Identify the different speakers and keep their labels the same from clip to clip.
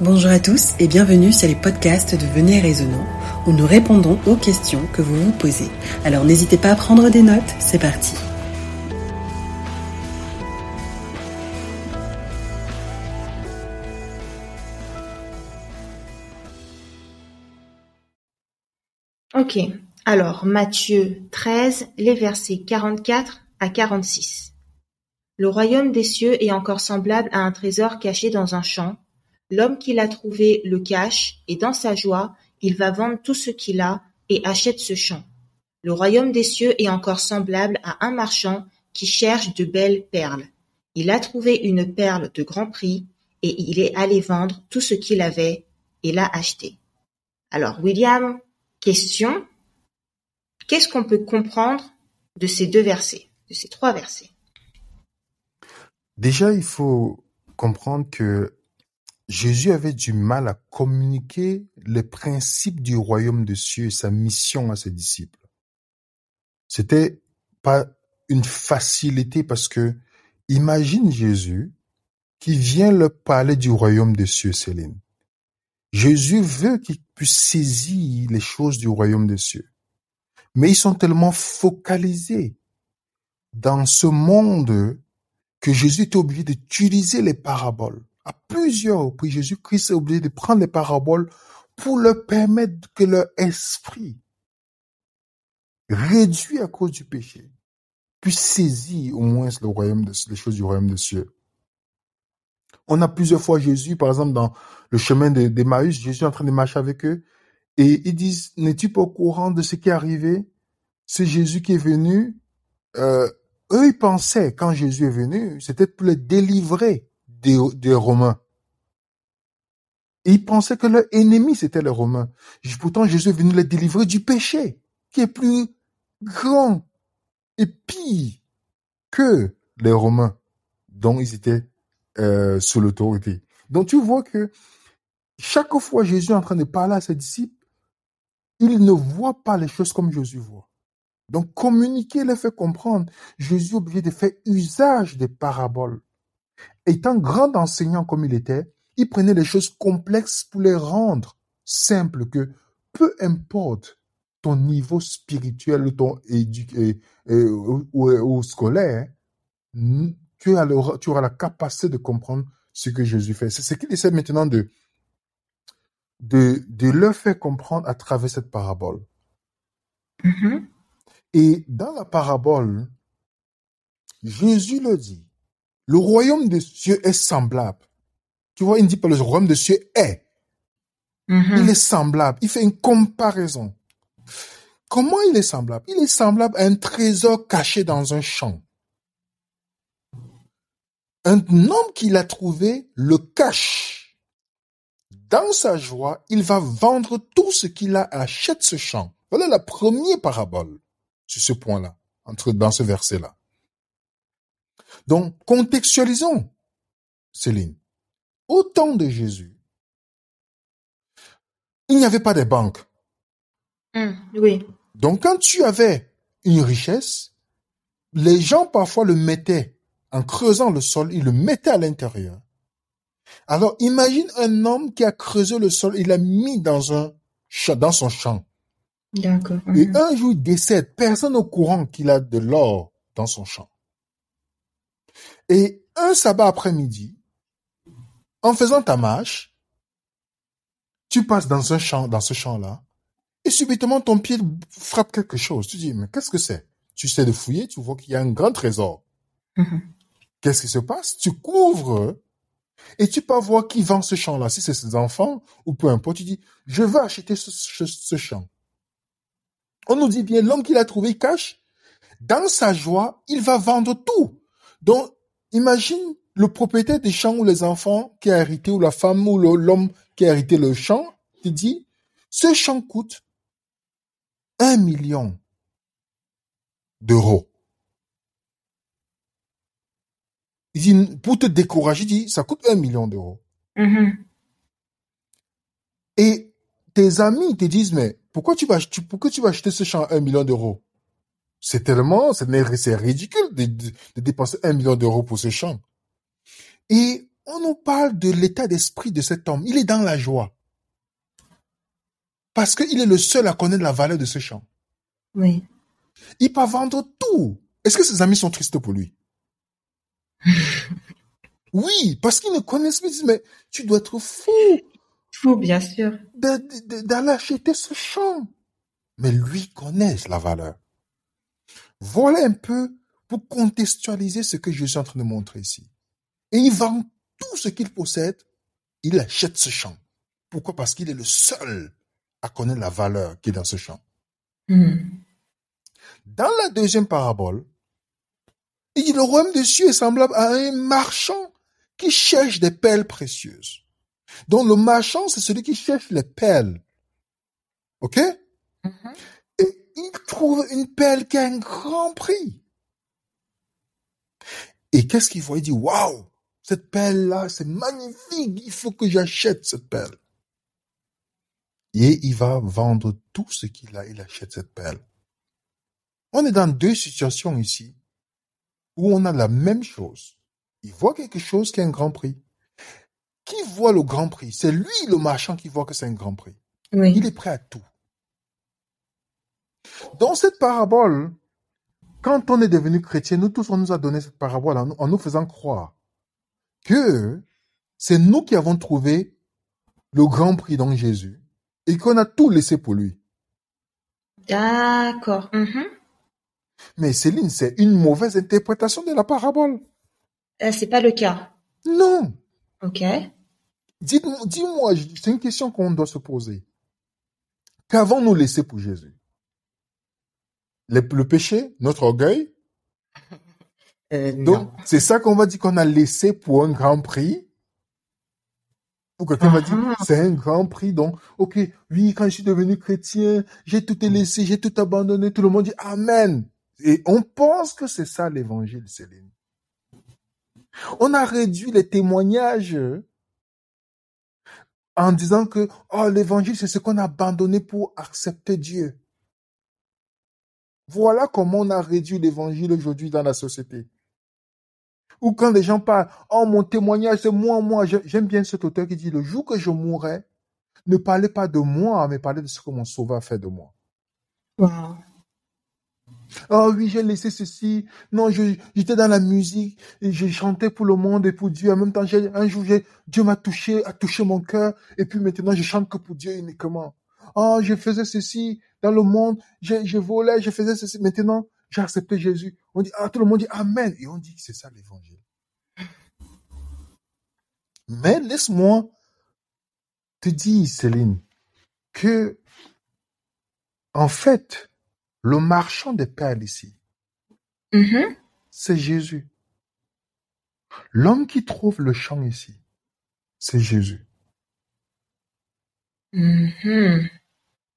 Speaker 1: Bonjour à tous et bienvenue sur les podcasts de Venez Raisonnant où nous répondons aux questions que vous vous posez. Alors n'hésitez pas à prendre des notes, c'est parti.
Speaker 2: Ok, alors Matthieu 13, les versets 44 à 46. Le royaume des cieux est encore semblable à un trésor caché dans un champ. L'homme qui l'a trouvé le cache, et dans sa joie, il va vendre tout ce qu'il a et achète ce champ. Le royaume des cieux est encore semblable à un marchand qui cherche de belles perles. Il a trouvé une perle de grand prix et il est allé vendre tout ce qu'il avait et l'a acheté. Alors, William, question. Qu'est-ce qu'on peut comprendre de ces deux versets, de ces trois versets?
Speaker 3: Déjà, il faut comprendre que Jésus avait du mal à communiquer les principes du royaume des cieux et sa mission à ses disciples. C'était pas une facilité parce que imagine Jésus qui vient leur parler du royaume des cieux, Céline. Jésus veut qu'ils puissent saisir les choses du royaume des cieux. Mais ils sont tellement focalisés dans ce monde que Jésus est obligé d'utiliser les paraboles. À plusieurs reprises, Jésus-Christ est obligé de prendre les paraboles pour leur permettre que leur esprit, réduit à cause du péché, puisse saisir au moins le royaume de, les choses du royaume des cieux. On a plusieurs fois Jésus, par exemple, dans le chemin d'Emmaüs, Jésus est en train de marcher avec eux, et ils disent, n'es-tu pas au courant de ce qui est arrivé? C'est Jésus qui est venu, euh, eux, ils pensaient, quand Jésus est venu, c'était pour les délivrer des, Romains. ils pensaient que leur ennemi, c'était les Romains. Pourtant, Jésus est venu les délivrer du péché, qui est plus grand et pire que les Romains dont ils étaient euh, sous l'autorité. Donc tu vois que chaque fois Jésus est en train de parler à ses disciples, il ne voit pas les choses comme Jésus voit. Donc communiquer les fait comprendre. Jésus est obligé de faire usage des paraboles. Étant grand enseignant comme il était, il prenait les choses complexes pour les rendre simples que peu importe ton niveau spirituel ou ton éduqué ou, scolaire, tu, as tu auras la capacité de comprendre ce que Jésus fait. C'est ce qu'il essaie maintenant de, de, de leur faire comprendre à travers cette parabole. Mm-hmm. Et dans la parabole, Jésus le dit, le royaume des cieux est semblable. Tu vois, il ne dit pas le royaume des cieux est. Mm-hmm. Il est semblable. Il fait une comparaison. Comment il est semblable? Il est semblable à un trésor caché dans un champ. Un homme qu'il a trouvé le cache. Dans sa joie, il va vendre tout ce qu'il a, achète ce champ. Voilà la première parabole sur ce point-là, entre dans ce verset-là. Donc, contextualisons, Céline. Au temps de Jésus, il n'y avait pas de banques.
Speaker 2: Hum, oui.
Speaker 3: Donc, quand tu avais une richesse, les gens parfois le mettaient en creusant le sol, ils le mettaient à l'intérieur. Alors, imagine un homme qui a creusé le sol, il l'a mis dans un dans son champ.
Speaker 2: D'accord.
Speaker 3: Et un jour, il décède. Personne au courant qu'il a de l'or dans son champ. Et un sabbat après-midi, en faisant ta marche, tu passes dans un champ, dans ce champ-là, et subitement ton pied frappe quelque chose. Tu dis, mais qu'est-ce que c'est? Tu sais de fouiller, tu vois qu'il y a un grand trésor. Mm-hmm. Qu'est-ce qui se passe? Tu couvres et tu peux voir qui vend ce champ-là. Si c'est ses enfants ou peu importe, tu dis, je veux acheter ce champ. On nous dit bien, l'homme qu'il a trouvé cache. Dans sa joie, il va vendre tout. Donc, imagine le propriétaire des champs ou les enfants qui a hérité, ou la femme ou l'homme qui a hérité le champ, te dit, ce champ coûte un million d'euros. Il dit, pour te décourager, il dit, ça coûte un million d'euros. Mm-hmm. Et tes amis te disent, mais pourquoi tu vas, pourquoi tu vas acheter ce champ à un million d'euros? C'est tellement, c'est ridicule de, de, dépenser un million d'euros pour ce champ. Et on nous parle de l'état d'esprit de cet homme. Il est dans la joie. Parce qu'il est le seul à connaître la valeur de ce champ.
Speaker 2: Oui.
Speaker 3: Il peut vendre tout. Est-ce que ses amis sont tristes pour lui? oui, parce qu'ils ne connaissent pas. Ils disent, mais tu dois être fou
Speaker 2: Fou, bien sûr.
Speaker 3: d'aller acheter ce champ. Mais lui connaît la valeur. Voilà un peu pour contextualiser ce que je suis en train de montrer ici. Et il vend tout ce qu'il possède, il achète ce champ. Pourquoi? Parce qu'il est le seul à connaître la valeur qui est dans ce champ.
Speaker 2: Hmm.
Speaker 3: Dans la deuxième parabole, il dit le royaume des cieux est semblable à un marchand qui cherche des perles précieuses. Donc le marchand, c'est celui qui cherche les perles. OK?
Speaker 2: Mhm.
Speaker 3: Il trouve une perle qui a un grand prix. Et qu'est-ce qu'il voit? Il dit, waouh, cette perle-là, c'est magnifique, il faut que j'achète cette perle. Et il va vendre tout ce qu'il a, il achète cette perle. On est dans deux situations ici où on a la même chose. Il voit quelque chose qui a un grand prix. Qui voit le grand prix? C'est lui, le marchand, qui voit que c'est un grand prix.
Speaker 2: Oui.
Speaker 3: Il est prêt à tout. Dans cette parabole, quand on est devenu chrétien, nous tous, on nous a donné cette parabole en, nous- en nous faisant croire que c'est nous qui avons trouvé le grand prix dans Jésus et qu'on a tout laissé pour lui.
Speaker 2: D'accord. Mhm.
Speaker 3: Mais Céline, c'est une mauvaise interprétation de la parabole.
Speaker 2: Euh, c'est pas le cas.
Speaker 3: Non.
Speaker 2: Ok.
Speaker 3: Dites-moi, dis-moi, c'est une question qu'on doit se poser. Qu'avons-nous laissé pour Jésus? Le, le péché, notre orgueil,
Speaker 2: Euh,
Speaker 3: Donc, c'est ça qu'on va dire qu'on a laissé pour un grand prix. Ou quelqu'un va dire,
Speaker 2: Ah.
Speaker 3: c'est un grand prix, donc, ok, oui, quand je suis devenu chrétien, j'ai tout laissé, j'ai tout abandonné, tout le monde dit Amen. Et on pense que c'est ça l'évangile, Céline. On a réduit les témoignages en disant que, oh, l'évangile, c'est ce qu'on a abandonné pour accepter Dieu. Voilà comment on a réduit l'évangile aujourd'hui dans la société. Ou quand les gens parlent, oh, mon témoignage, c'est moi, moi. J'ai- J'aime bien cet auteur qui dit, le jour que je mourrai, ne parlez pas de moi, mais parlez de ce que mon sauveur a fait de moi.
Speaker 2: Wow.
Speaker 3: Oh oui, j'ai laissé ceci. Non, je- j'étais dans la musique et j'ai chanté pour le monde et pour Dieu. En même temps, j'ai- un jour, Dieu m'a touché, a touché mon cœur. Et puis maintenant, je chante que pour Dieu uniquement. Oh, je faisais ceci dans le monde. Je, je volais, je faisais ceci. Maintenant, j'ai accepté Jésus. On dit, ah, tout le monde dit Amen. Et on dit que c'est ça l'évangile. Mais laisse-moi te dire, Céline, que, en fait, le marchand des perles ici,
Speaker 2: Mhm.
Speaker 3: c'est Jésus. L'homme qui trouve le champ ici, c'est Jésus.
Speaker 2: Mhm.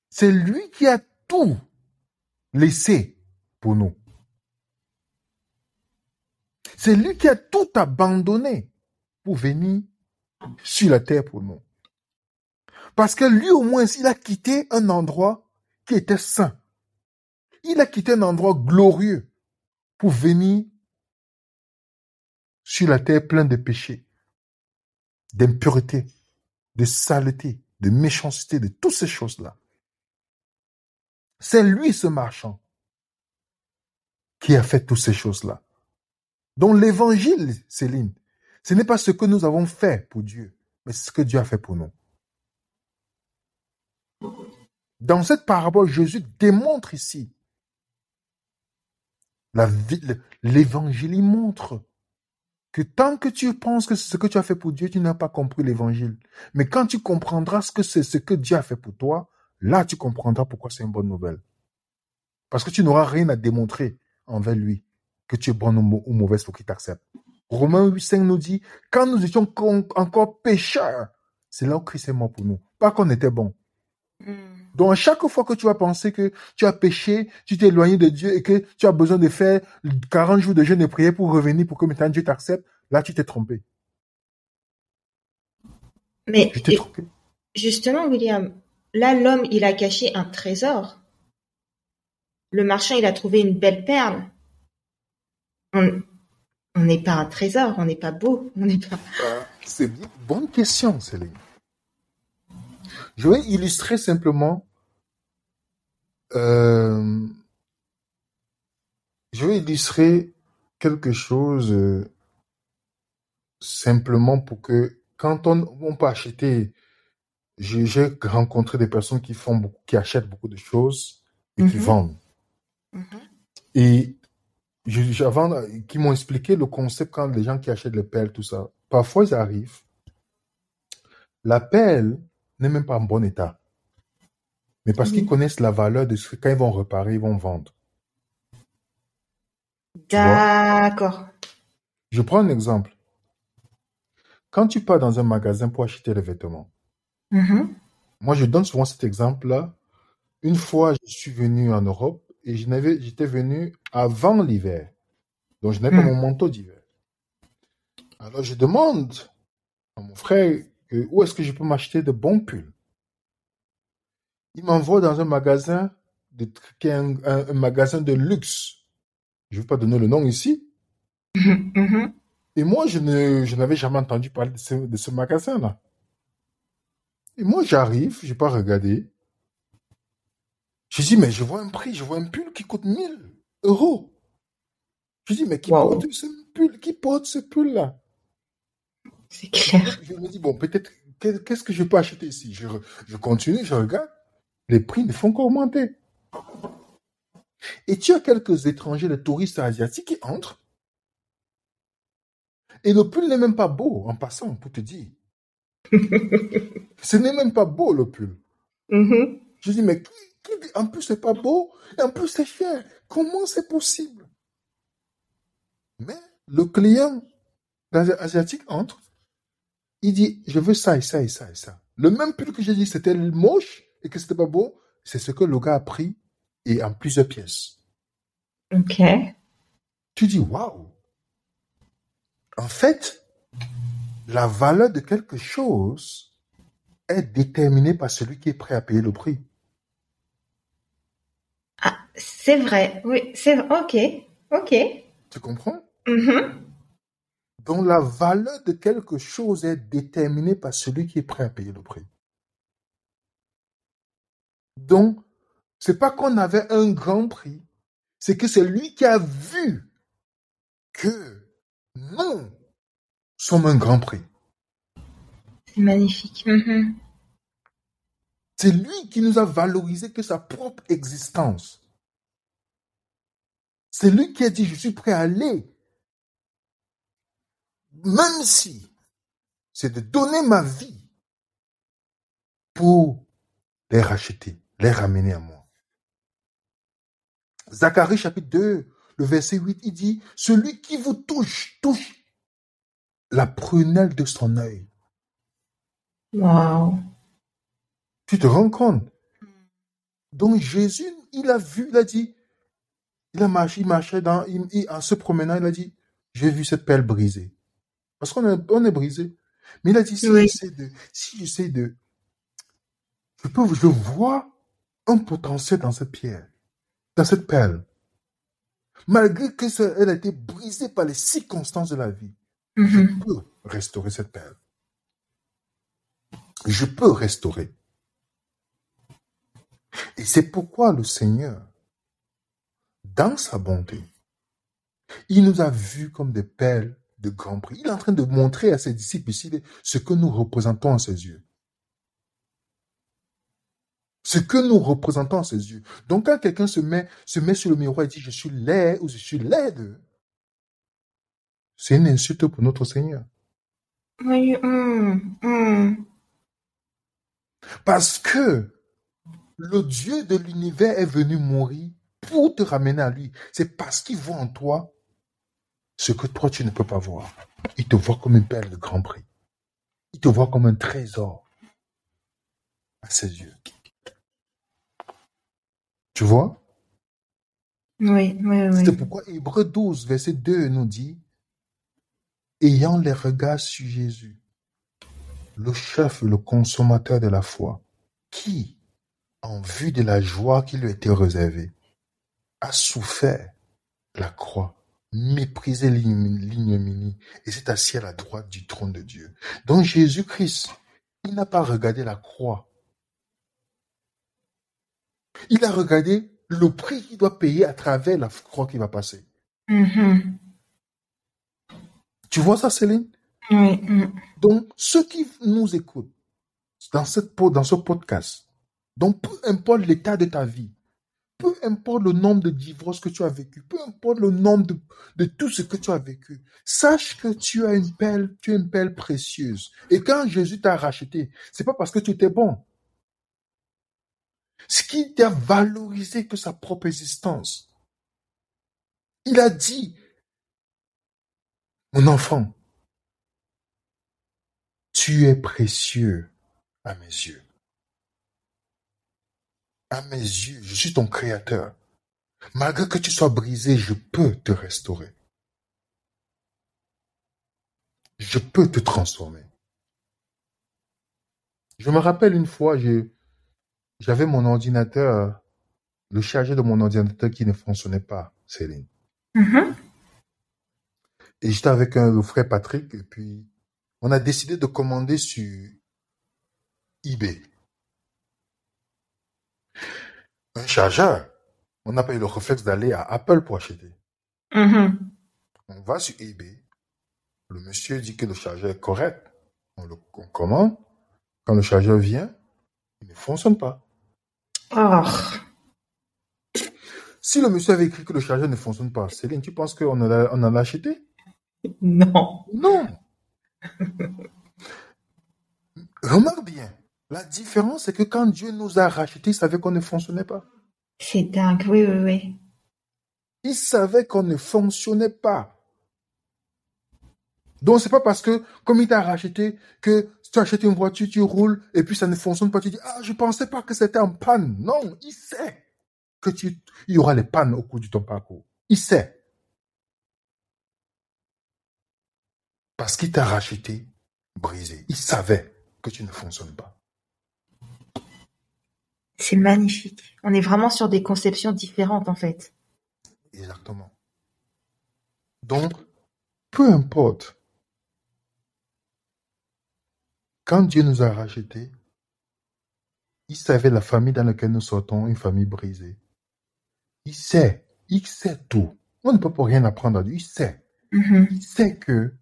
Speaker 3: C'est lui qui a tout laissé pour nous. C'est lui qui a tout abandonné pour venir sur la terre pour nous. Parce que lui, au moins, il a quitté un endroit qui était saint. Il a quitté un endroit glorieux pour venir sur la terre plein de péchés, d'impureté, de saleté, de méchanceté, de toutes ces choses-là. C'est lui, ce marchand, qui a fait toutes ces choses-là. Donc l'évangile, Céline, ce n'est pas ce que nous avons fait pour Dieu, mais ce que Dieu a fait pour nous. Dans cette parabole, Jésus démontre ici l'évangile. Il montre que tant que tu penses que c'est ce que tu as fait pour Dieu, tu n'as pas compris l'évangile. Mais quand tu comprendras ce que c'est ce que Dieu a fait pour toi, là tu comprendras pourquoi c'est une bonne nouvelle. Parce que tu n'auras rien à démontrer envers lui, que tu es bonne ou, mau- ou mauvaise pour qu'il t'accepte. Romains 8.5 nous dit, quand nous étions encore pécheurs, c'est là où Christ est mort pour nous. Pas qu'on était bon.
Speaker 2: Mhm.
Speaker 3: Donc, à chaque fois que tu vas penser que tu as péché, tu t'es éloigné de Dieu et que tu as besoin de faire 40 jours de jeûne et prière pour revenir pour que maintenant Dieu t'accepte, là, tu t'es trompé.
Speaker 2: Mais
Speaker 3: Tu t'es trompé.
Speaker 2: justement, William, là, l'homme, il a caché un trésor. Le marchand, il a trouvé une belle perle. On- n'est pas un trésor, on n'est pas beau, on n'est pas.
Speaker 3: Ah, c'est. Bonne question, Céline. Je vais illustrer simplement. euh, je vais illustrer quelque chose euh, simplement pour que quand on, on peut acheter, j'ai rencontré des personnes qui font beaucoup, qui achètent beaucoup de choses et qui
Speaker 2: Mhm,
Speaker 3: vendent.
Speaker 2: mhm.
Speaker 3: Et je, avant, qui m'ont expliqué le concept quand les gens qui achètent les pelles, tout ça. Parfois, ils arrivent, la pelle n'est même pas en bon état. Mais parce qu'ils connaissent la valeur de ce que quand ils vont réparer, ils vont vendre.
Speaker 2: D'accord.
Speaker 3: Je prends un exemple. Quand tu pars dans un magasin pour acheter des vêtements,
Speaker 2: Mhm,
Speaker 3: moi, je donne souvent cet exemple-là. Une fois, je suis venu en Europe et j'étais venu avant l'hiver. Donc, je n'avais pas
Speaker 2: mhm.
Speaker 3: mon manteau d'hiver. Alors, je demande à mon frère où est-ce que je peux m'acheter de bons pulls? Il m'envoie dans un magasin de, qui est un, un- un magasin de luxe. Je ne vais pas donner le nom ici.
Speaker 2: Mhm.
Speaker 3: Et moi, je ne, je n'avais jamais entendu parler de ce, de ce magasin-là. Et moi, j'arrive, je n'ai pas regardé. Je dis, mais je vois un prix, je vois un pull qui coûte 1000 euros. Je dis, mais qui
Speaker 2: Wow.
Speaker 3: porte ce pull, qui porte ce pull-là?
Speaker 2: C'est clair.
Speaker 3: Je me dis, bon, peut-être, qu'est- qu'est-ce que je peux acheter ici? Je, continue, je regarde. Les prix ne font qu'augmenter. Et tu as quelques étrangers, les touristes asiatiques qui entrent. Et le pull n'est même pas beau, en passant, pour te dire. Ce n'est même pas beau, le pull.
Speaker 2: Mhm.
Speaker 3: Je dis, mais qui, qui dit, en plus, c'est pas beau, et en plus, c'est cher. Comment c'est possible? Mais le client asi- asiatique entre, il dit, je veux ça et ça et ça et ça. Le même pull que j'ai dit c'était moche et que c'était pas beau, c'est ce que le gars a pris et en plusieurs pièces.
Speaker 2: Ok.
Speaker 3: Tu dis, waouh! En fait, la valeur de quelque chose est déterminée par celui qui est prêt à payer le prix.
Speaker 2: Ah, c'est vrai. Oui, c'est vrai. Ok. Ok.
Speaker 3: Tu comprends?
Speaker 2: Mhm.
Speaker 3: Donc la valeur de quelque chose est déterminée par celui qui est prêt à payer le prix. Donc, c'est pas qu'on avait un grand prix, c'est que c'est lui qui a vu que nous sommes un grand prix.
Speaker 2: C'est magnifique. Mhm.
Speaker 3: C'est lui qui nous a valorisé que sa propre existence. C'est lui qui a dit, je suis prêt à aller, même si c'est de donner ma vie pour les racheter, les ramener à moi. Zacharie chapitre 2, le verset 8, il dit, celui qui vous touche, touche la prunelle de son œil.
Speaker 2: Wow.
Speaker 3: Tu te rends compte? Donc Jésus, il a vu, il a dit, il a marché, il marchait dans, il- il- en se promenant, il a dit, j'ai vu cette perle brisée. Parce qu'on est, on est brisé. Mais il a dit, si
Speaker 2: Oui.
Speaker 3: j'essaie de, si j'essaie de, je peux, je vois un potentiel dans cette pierre, dans cette perle. Malgré que ça, elle a été brisée par les circonstances de la vie, je
Speaker 2: Mhm.
Speaker 3: peux restaurer cette perle. Je peux restaurer. Et c'est pourquoi le Seigneur, dans sa bonté, il nous a vus comme des perles de grand prix. Il est en train de montrer à ses disciples ici ce que nous représentons à ses yeux. Ce que nous représentons à ses yeux. Donc quand quelqu'un se met, se met sur le miroir et dit je suis laid ou je suis laide, c'est une insulte pour notre Seigneur.
Speaker 2: Oui. mhm. Mhm.
Speaker 3: Parce que le Dieu de l'univers est venu mourir pour te ramener à lui. C'est parce qu'il voit en toi ce que toi tu ne peux pas voir. Il te voit comme une perle de grand prix. Il te voit comme un trésor à ses yeux. Tu vois?
Speaker 2: Oui, oui,
Speaker 3: C'est
Speaker 2: oui.
Speaker 3: pourquoi Hébreu 12, verset 2 nous dit, ayant les regards sur Jésus, le chef et le consommateur de la foi, qui, en vue de la joie qui lui était réservée, a souffert la croix, méprisé l'ignominie et s'est assis à la droite du trône de Dieu. Donc Jésus-Christ, il n'a pas regardé la croix. Il a regardé le prix qu'il doit payer à travers la croix qui va passer.
Speaker 2: Mhm.
Speaker 3: Tu vois ça, Céline?
Speaker 2: Mm.
Speaker 3: Donc, ceux qui nous écoutent dans, cette, dans ce podcast, donc peu importe l'état de ta vie, importe le nombre de divorces que tu as vécu, peu importe le nombre de, de tout ce que tu as vécu, sache que tu as une pelle, tu as une pelle précieuse. Et quand Jésus t'a racheté, c'est pas parce que tu étais bon. Ce qui t'a valorisé que sa propre existence. Il a dit, mon enfant, tu es précieux à mes yeux. À mes yeux, je suis ton créateur. Malgré que tu sois brisé, je peux te restaurer. Je peux te transformer. Je me rappelle une fois, j'avais mon ordinateur, le chargeur de mon ordinateur qui ne fonctionnait pas, Céline.
Speaker 2: Mhm.
Speaker 3: Et j'étais avec un, le frère Patrick, et puis on a décidé de commander sur eBay. Un chargeur. On n'a pas eu le réflexe d'aller à Apple pour acheter.
Speaker 2: Mhm.
Speaker 3: On va sur eBay. Le monsieur dit que le chargeur est correct. On le on commande. Quand le chargeur vient, il ne fonctionne pas.
Speaker 2: Oh.
Speaker 3: Si le monsieur avait écrit que le chargeur ne fonctionne pas, Céline, tu penses qu'on en a, on en a acheté?
Speaker 2: Non.
Speaker 3: Non. Remarque bien. La différence, c'est que quand Dieu nous a rachetés, il savait qu'on ne fonctionnait pas.
Speaker 2: C'est dingue. Oui, oui, oui.
Speaker 3: Il savait qu'on ne fonctionnait pas. Donc, c'est pas parce que, comme il t'a racheté, que tu achètes une voiture, tu roules, et puis ça ne fonctionne pas, tu dis, ah, je pensais pas que c'était en panne. Non, il sait que tu, il y aura les pannes au cours de ton parcours. Il sait. Parce qu'il t'a racheté, brisé. Il savait que tu ne fonctionnes pas.
Speaker 2: C'est magnifique. On est vraiment sur des conceptions différentes, en fait.
Speaker 3: Exactement. Donc, peu importe. Quand Dieu nous a rachetés, il savait la famille dans laquelle nous sortons, une famille brisée. Il sait, il sait tout. On ne peut pas rien apprendre à Dieu. Il sait.
Speaker 2: Mhm.
Speaker 3: Il sait que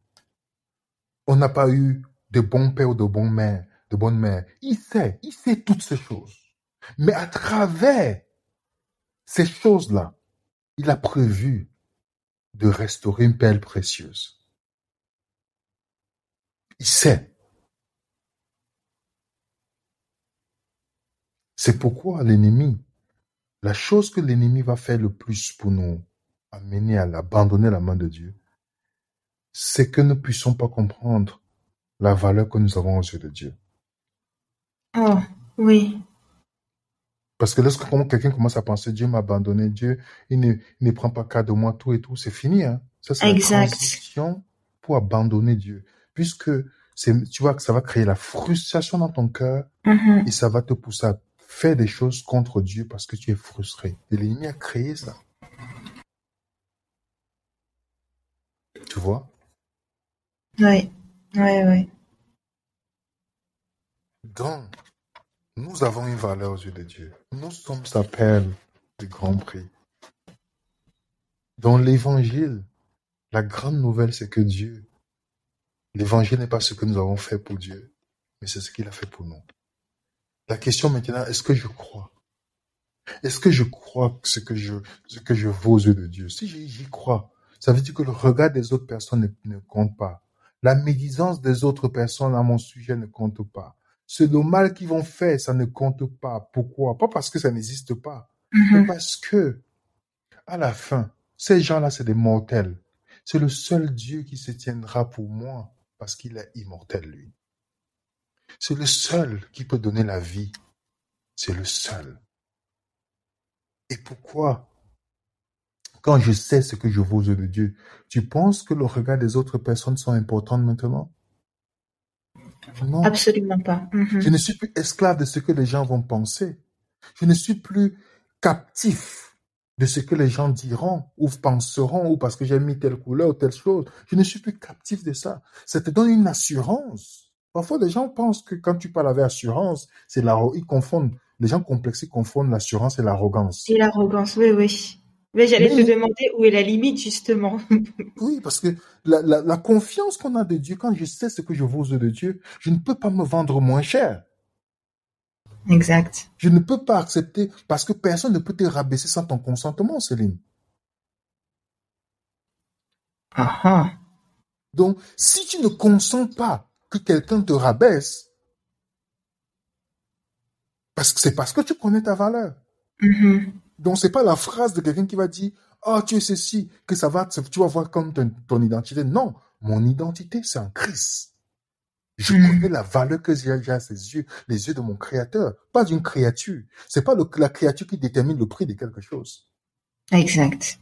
Speaker 3: on n'a pas eu de bons pères ou de bons mères, de bonnes mères. Il sait, il sait toutes ces choses. Mais à travers ces choses-là, il a prévu de restaurer une perle précieuse. Il sait. C'est pourquoi l'ennemi, la chose que l'ennemi va faire le plus pour nous amener à abandonner la main de Dieu, c'est que nous ne puissions pas comprendre la valeur que nous avons aux yeux de Dieu.
Speaker 2: Oh, oui.
Speaker 3: Parce que lorsque quelqu'un commence à penser Dieu m'a abandonné, Dieu, il ne, il ne prend pas cas de moi, tout et tout, c'est fini. Hein? Ça, c'est la transition pour abandonner Dieu. Puisque c'est, tu vois que ça va créer la frustration dans ton cœur
Speaker 2: Mhm.
Speaker 3: et ça va te pousser à faire des choses contre Dieu parce que tu es frustré. Et l'ennemi a créé ça. Tu vois?
Speaker 2: Oui. Oui, oui.
Speaker 3: Donc, nous avons une valeur aux yeux de Dieu. Nous sommes sa perle de grand prix. Dans l'évangile, la grande nouvelle, c'est que Dieu, l'évangile n'est pas ce que nous avons fait pour Dieu, mais c'est ce qu'il a fait pour nous. La question maintenant, est-ce que je crois? Est-ce que je crois ce que je, ce que je vaux aux yeux de Dieu? Si j'y crois, ça veut dire que le regard des autres personnes ne, ne compte pas. La médisance des autres personnes à mon sujet ne compte pas. C'est le mal qu'ils vont faire, ça ne compte pas. Pourquoi? Pas parce que ça n'existe pas, mais
Speaker 2: Mhm.
Speaker 3: parce que, à la fin, ces gens-là, c'est des mortels. C'est le seul Dieu qui se tiendra pour moi parce qu'il est immortel, lui. C'est le seul qui peut donner la vie. C'est le seul. Et pourquoi? Quand je sais ce que je vaux aux yeux de Dieu, tu penses que le regard des autres personnes sont importantes maintenant?
Speaker 2: Absolument pas. Mhm.
Speaker 3: Je ne suis plus esclave de ce que les gens vont penser. Je ne suis plus captif de ce que les gens diront ou penseront ou parce que j'ai mis telle couleur ou telle chose. Je ne suis plus captif de ça. Ça te donne une assurance. Parfois, les gens pensent que quand tu parles avec assurance, c'est la, ils confondent, les gens complexés confondent l'assurance et l'arrogance.
Speaker 2: Et l'arrogance, oui, oui. Mais j'allais te demander où est la limite, justement.
Speaker 3: oui, parce que la, la, la confiance qu'on a de Dieu, quand je sais ce que je vaux de Dieu, je ne peux pas me vendre moins cher.
Speaker 2: Exact.
Speaker 3: Je ne peux pas accepter parce que personne ne peut te rabaisser sans ton consentement, Céline.
Speaker 2: Ah ah.
Speaker 3: Donc, si tu ne consens pas que quelqu'un te rabaisse, parce que c'est parce que tu connais ta valeur.
Speaker 2: Mm-hmm.
Speaker 3: Donc, c'est pas la phrase de quelqu'un qui va dire, oh, tu es ceci, que ça va, tu vas voir comme ton, ton identité. Non, mon identité, c'est en Christ. Je mm. connais la valeur que j'ai à ses yeux, les yeux de mon créateur, pas d'une créature. C'est pas le, la créature qui détermine le prix de quelque chose.
Speaker 2: Exact.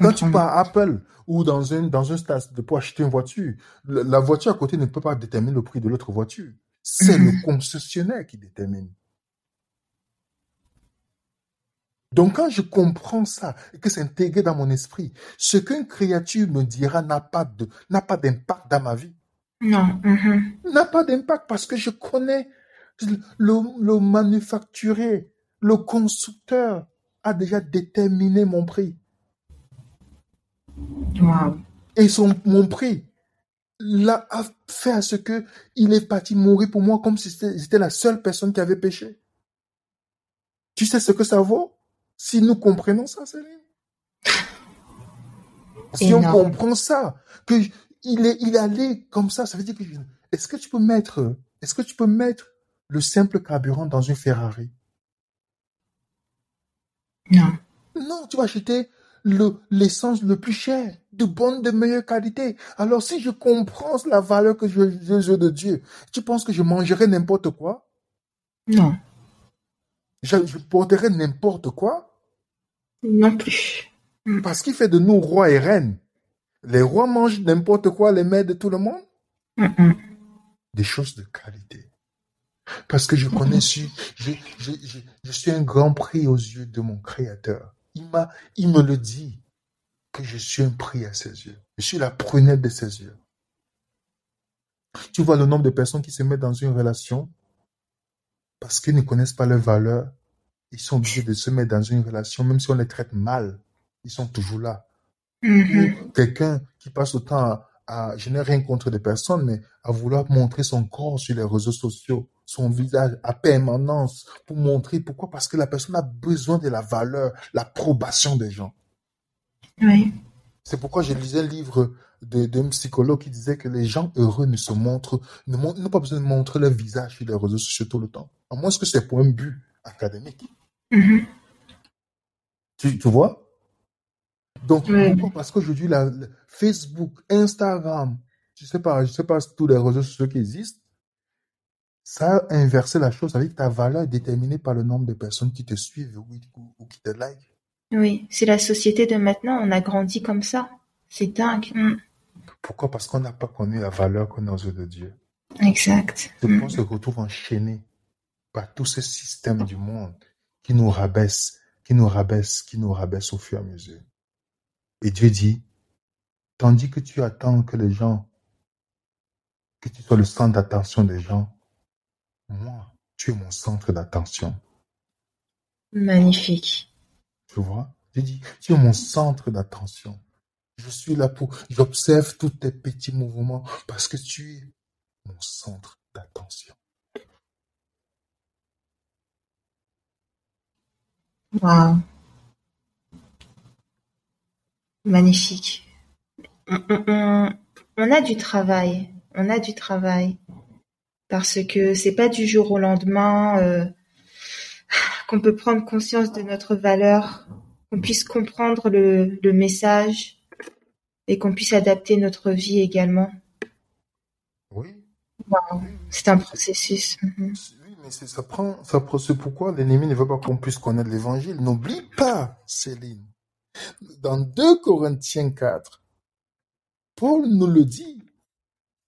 Speaker 3: Quand tu pars à Apple ou dans un, dans un stade pour acheter une voiture, la, voiture à côté ne peut pas déterminer le prix de l'autre voiture. C'est le mm-hmm. concessionnaire qui détermine. Donc quand je comprends ça et que c'est intégré dans mon esprit, ce qu'une créature me dira n'a pas de, n'a pas d'impact dans ma vie.
Speaker 2: Non. Mm-hmm.
Speaker 3: N'a pas d'impact parce que je connais le, le manufacturier, le constructeur a déjà déterminé mon prix.
Speaker 2: Wow.
Speaker 3: Et son, mon prix l'a fait à ce que il est parti mourir pour moi comme si c'était la seule personne qui avait péché. Tu sais ce que ça vaut? Si nous comprenons ça, Céline. Si on comprend ça, que il est, il est allé comme ça, ça veut dire que, est-ce que tu peux mettre, est-ce que tu peux mettre le simple carburant dans une Ferrari?
Speaker 2: Non.
Speaker 3: Non, tu vas acheter le, l'essence le plus cher, de bonne, de meilleure qualité. Alors, si je comprends la valeur que je, je, de Dieu, tu penses que je mangerai n'importe quoi?
Speaker 2: Non.
Speaker 3: Je, je porterai n'importe quoi?
Speaker 2: Non plus.
Speaker 3: Parce qu'il fait de nous rois et reines. Les rois mangent n'importe quoi, les mères de tout le monde? Des choses de qualité. Parce que je connais, je, je, je, je, suis un grand prix aux yeux de mon Créateur. Il me le dit que je suis un prix à ses yeux. Je suis la prunelle de ses yeux. Tu vois le nombre de personnes qui se mettent dans une relation parce qu'ils ne connaissent pas leurs valeurs. Ils sont obligés de se mettre dans une relation, même si on les traite mal. Ils sont toujours là.
Speaker 2: Mm-hmm.
Speaker 3: Quelqu'un qui passe autant à, à, je n'ai rien contre des personnes, mais à vouloir montrer son corps sur les réseaux sociaux, son visage à permanence pour montrer pourquoi parce que la personne a besoin de la valeur, l'approbation des gens.
Speaker 2: Oui.
Speaker 3: C'est pourquoi je lisais un livre d'un psychologue qui disait que les gens heureux ne se montrent, n'ont pas besoin de montrer leur visage sur les réseaux sociaux tout le temps. À moins que c'est pour un but académique.
Speaker 2: Mm-hmm.
Speaker 3: tu, tu vois? Donc, pourquoi? Parce qu'aujourd'hui, la, Facebook, Instagram, je sais pas, je sais pas tous les réseaux sociaux qui existent, ça a inversé la chose. avec ta valeur est déterminée par le nombre de personnes qui te suivent ou, qui te like.
Speaker 2: Oui, c'est la société de maintenant. On a grandi comme ça. C'est dingue. Mm.
Speaker 3: Pourquoi? Parce qu'on n'a pas connu la valeur qu'on a aux yeux de Dieu.
Speaker 2: Exact.
Speaker 3: C'est mm. se retrouve enchaîné par tous ces systèmes du monde qui nous rabaissent, qui nous rabaissent, qui nous rabaissent au fur et à mesure. Et Dieu dit, tandis que tu attends que les gens, que tu sois le centre d'attention des gens, moi, tu es mon centre d'attention.
Speaker 2: Magnifique.
Speaker 3: Tu vois? Dieu dit, tu es mon centre d'attention. Je suis là pour, j'observe tous tes petits mouvements parce que tu es mon centre d'attention.
Speaker 2: Wow. Magnifique. On, a du travail, on a du travail parce que c'est pas du jour au lendemain euh, qu'on peut prendre conscience de notre valeur, qu'on puisse comprendre le, message et qu'on puisse adapter notre vie également.
Speaker 3: Oui.
Speaker 2: C'est un processus.
Speaker 3: Mais ça prend, ça c'est pourquoi l'ennemi ne veut pas qu'on puisse connaître l'évangile. N'oublie pas, Céline, dans 2 Corinthiens 4, Paul nous le dit.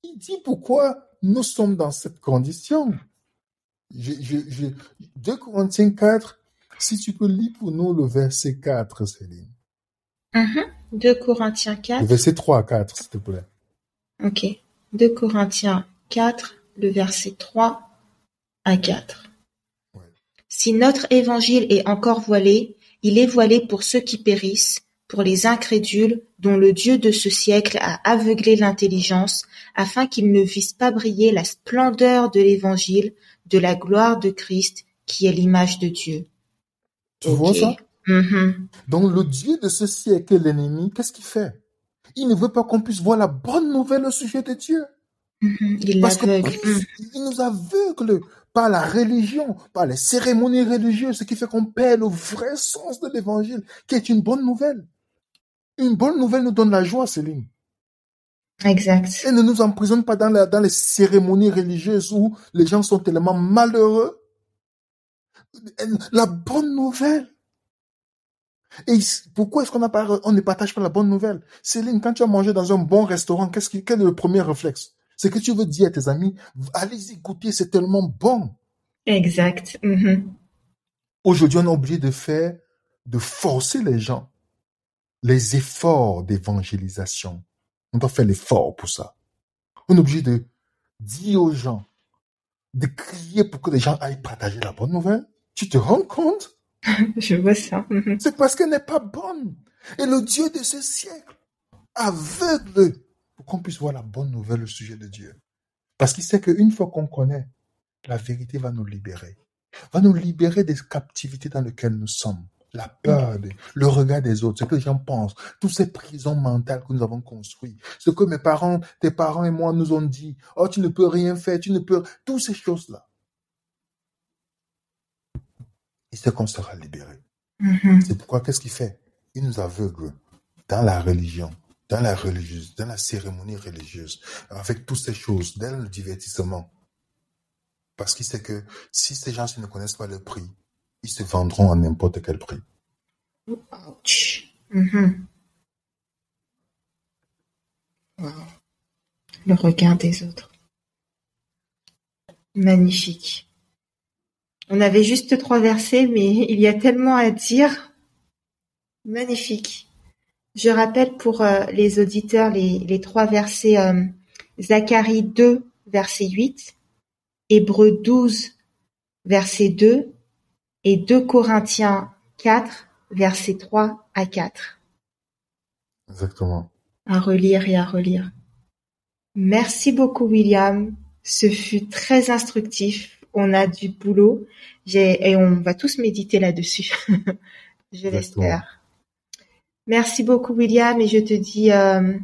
Speaker 3: Il dit pourquoi nous sommes dans cette condition. 2 Corinthiens 4, Si tu peux lire pour nous le verset 4, Céline.
Speaker 2: 2 Corinthiens
Speaker 3: Le
Speaker 2: 4.
Speaker 3: verset 3 à 4, s'il te plaît.
Speaker 2: Ok. 2 Corinthiens 4, le verset 3 4.
Speaker 3: Ouais.
Speaker 2: Si notre évangile est encore voilé, il est voilé pour ceux qui périssent, pour les incrédules, dont le Dieu de ce siècle a aveuglé l'intelligence, afin qu'ils ne vissent pas briller la splendeur de l'évangile, de la gloire de Christ, qui est l'image de Dieu.
Speaker 3: Tu vois ça?
Speaker 2: Mhm.
Speaker 3: Donc le Dieu de ce siècle, l'ennemi, qu'est-ce qu'il fait? Il ne veut pas qu'on puisse voir la bonne nouvelle au sujet de Dieu.
Speaker 2: Mhm. Il
Speaker 3: Parce que il nous aveugle par la religion, par les cérémonies religieuses, ce qui fait qu'on perd le vrai sens de l'évangile, qui est une bonne nouvelle. Une bonne nouvelle nous donne la joie, Céline.
Speaker 2: Exact.
Speaker 3: Et ne nous emprisonne pas dans, la- dans les cérémonies religieuses où les gens sont tellement malheureux. La bonne nouvelle. Et pourquoi est-ce qu'on on ne partage pas la bonne nouvelle? Céline, quand tu as mangé dans un bon restaurant, qu'est-ce qui, quel est le premier réflexe? C'est que tu veux dire à tes amis, allez-y goûter, c'est tellement bon.
Speaker 2: Exact. Mhm.
Speaker 3: Aujourd'hui, on est obligé de faire, de forcer les gens, les efforts d'évangélisation. On doit faire l'effort pour ça. On est obligé de dire aux gens, de crier pour que les gens aillent partager la bonne nouvelle. Tu te rends compte?
Speaker 2: Je vois ça. Mhm.
Speaker 3: C'est parce qu'elle n'est pas bonne. Et le Dieu de ce siècle aveugle pour qu'on puisse voir la bonne nouvelle au sujet de Dieu. Parce qu'il sait qu'une fois qu'on connaît, la vérité va nous libérer. Va nous libérer des captivités dans lesquelles nous sommes. La peur, le regard des autres, ce que les gens pensent, toutes ces prisons mentales que nous avons construites, ce que mes parents, tes parents et moi nous ont dit, oh, tu ne peux rien faire, tu ne peux, toutes ces choses-là. Il sait qu'on sera libéré.
Speaker 2: Mhm.
Speaker 3: C'est pourquoi qu'est-ce qu'il fait? Il nous aveugle dans la religion, dans la religieuse, dans la cérémonie religieuse, avec toutes ces choses, dans le divertissement. Parce qu'il sait que si ces gens ne connaissent pas le prix, ils se vendront à n'importe quel prix.
Speaker 2: Ouch. Mhm. Wow. Le regard des autres. Magnifique. On avait juste trois versets, mais il y a tellement à dire. Magnifique. Je rappelle pour euh, les auditeurs les, les trois versets euh, Zacharie 2, verset 8, Hébreux 12, verset 2, et 2 Corinthiens 4, versets 3 à 4.
Speaker 3: Exactement.
Speaker 2: À relire et à relire. Merci beaucoup, William. Ce fut très instructif. On a du boulot. J'ai, et on va tous méditer là-dessus. je l'espère. Merci beaucoup, William. Et je te dis euh,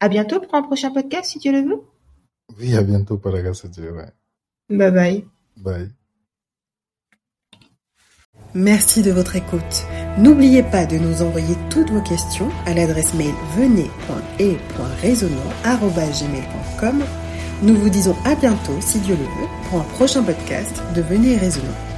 Speaker 2: à bientôt pour un prochain podcast, si Dieu le veut.
Speaker 3: Oui, à bientôt par la grâce de Dieu. Ouais.
Speaker 2: Bye bye.
Speaker 3: Bye.
Speaker 1: Merci de votre écoute. N'oubliez pas de nous envoyer toutes vos questions à l'adresse mail venez.et.raisonnant.gmail.com. Nous vous disons à bientôt, si Dieu le veut, pour un prochain podcast de Venez et Raisonnant.